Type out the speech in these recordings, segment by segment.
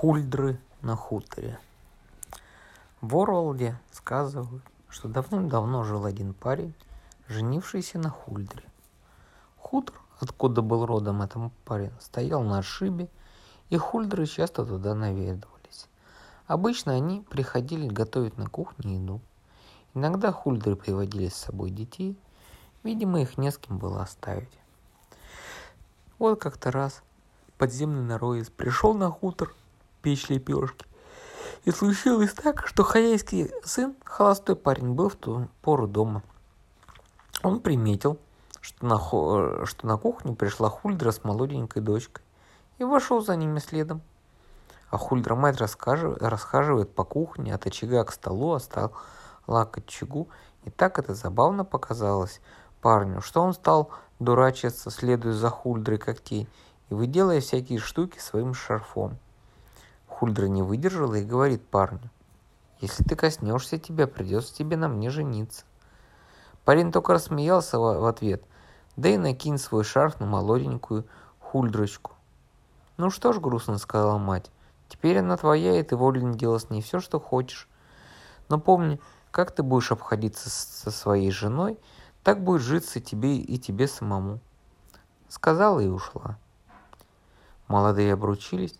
Хульдры на хуторе. В Орлде сказывают, что давным-давно жил один парень, женившийся на Хульдре. Хутор, откуда был родом этот парень, стоял на отшибе, и Хульдры часто туда наведывались. Обычно они приходили готовить на кухне еду. Иногда Хульдры приводили с собой детей, видимо, их не с кем было оставить. Вот как-то раз подземный народец пришел на хутор – печь лепешки. И случилось так, что хозяйский сын, холостой парень, был в ту пору дома. Он приметил, что на, что на кухню пришла Хульдра с молоденькой дочкой и вошел за ними следом. А Хульдра мать расхаживает по кухне от очага к столу, а стал лакать очагу. И так это забавно показалось парню, что он стал дурачиться, следуя за Хульдрой как тень, и выделая всякие штуки своим шарфом. Хульдра не выдержала и говорит парню, если ты коснешься тебя, придется тебе на мне жениться. Парень только рассмеялся в ответ, да и накинь свой шарф на молоденькую хульдрочку. Ну что ж, грустно сказала мать, теперь она твоя, и ты волен делать с ней все, что хочешь. Но помни, как ты будешь обходиться со своей женой, так будет житься тебе и тебе самому. Сказала и ушла. Молодые обручились,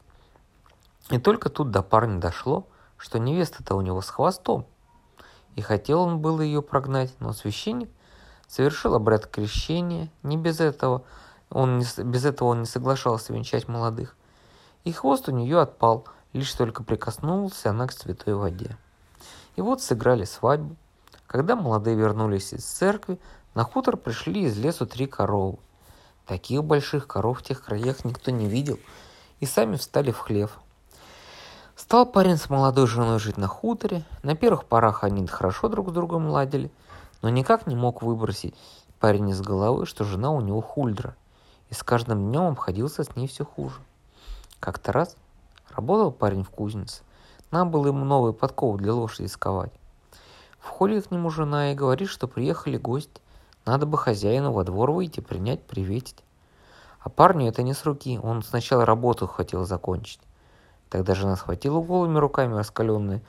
и только тут до парня дошло, что невеста-то у него с хвостом. И хотел он было ее прогнать, но священник совершил обряд крещения. Не без этого он не, без этого он не соглашался венчать молодых. И хвост у нее отпал, лишь только прикоснулся она к святой воде. И вот сыграли свадьбу. Когда молодые вернулись из церкви, на хутор пришли из лесу три коровы. Таких больших коров в тех краях никто не видел, и сами встали в хлев – Стал парень с молодой женой жить на хуторе. На первых порах они хорошо друг с другом ладили, но никак не мог выбросить парень из головы, что жена у него хульдра, и с каждым днем обходился с ней все хуже. Как-то раз работал парень в кузнице. Надо было ему новые подковы для лошади сковать. Входит к нему жена и говорит, что приехали гости. Надо бы хозяину во двор выйти, принять, приветить. А парню это не с руки, он сначала работу хотел закончить. Тогда жена схватила голыми руками раскаленную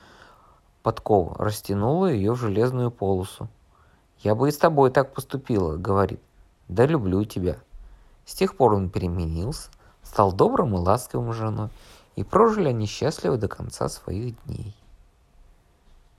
подкову, растянула ее в железную полосу. «Я бы и с тобой так поступила», — говорит. «Да люблю тебя». С тех пор он переменился, стал добрым и ласковым женой, и прожили они счастливо до конца своих дней.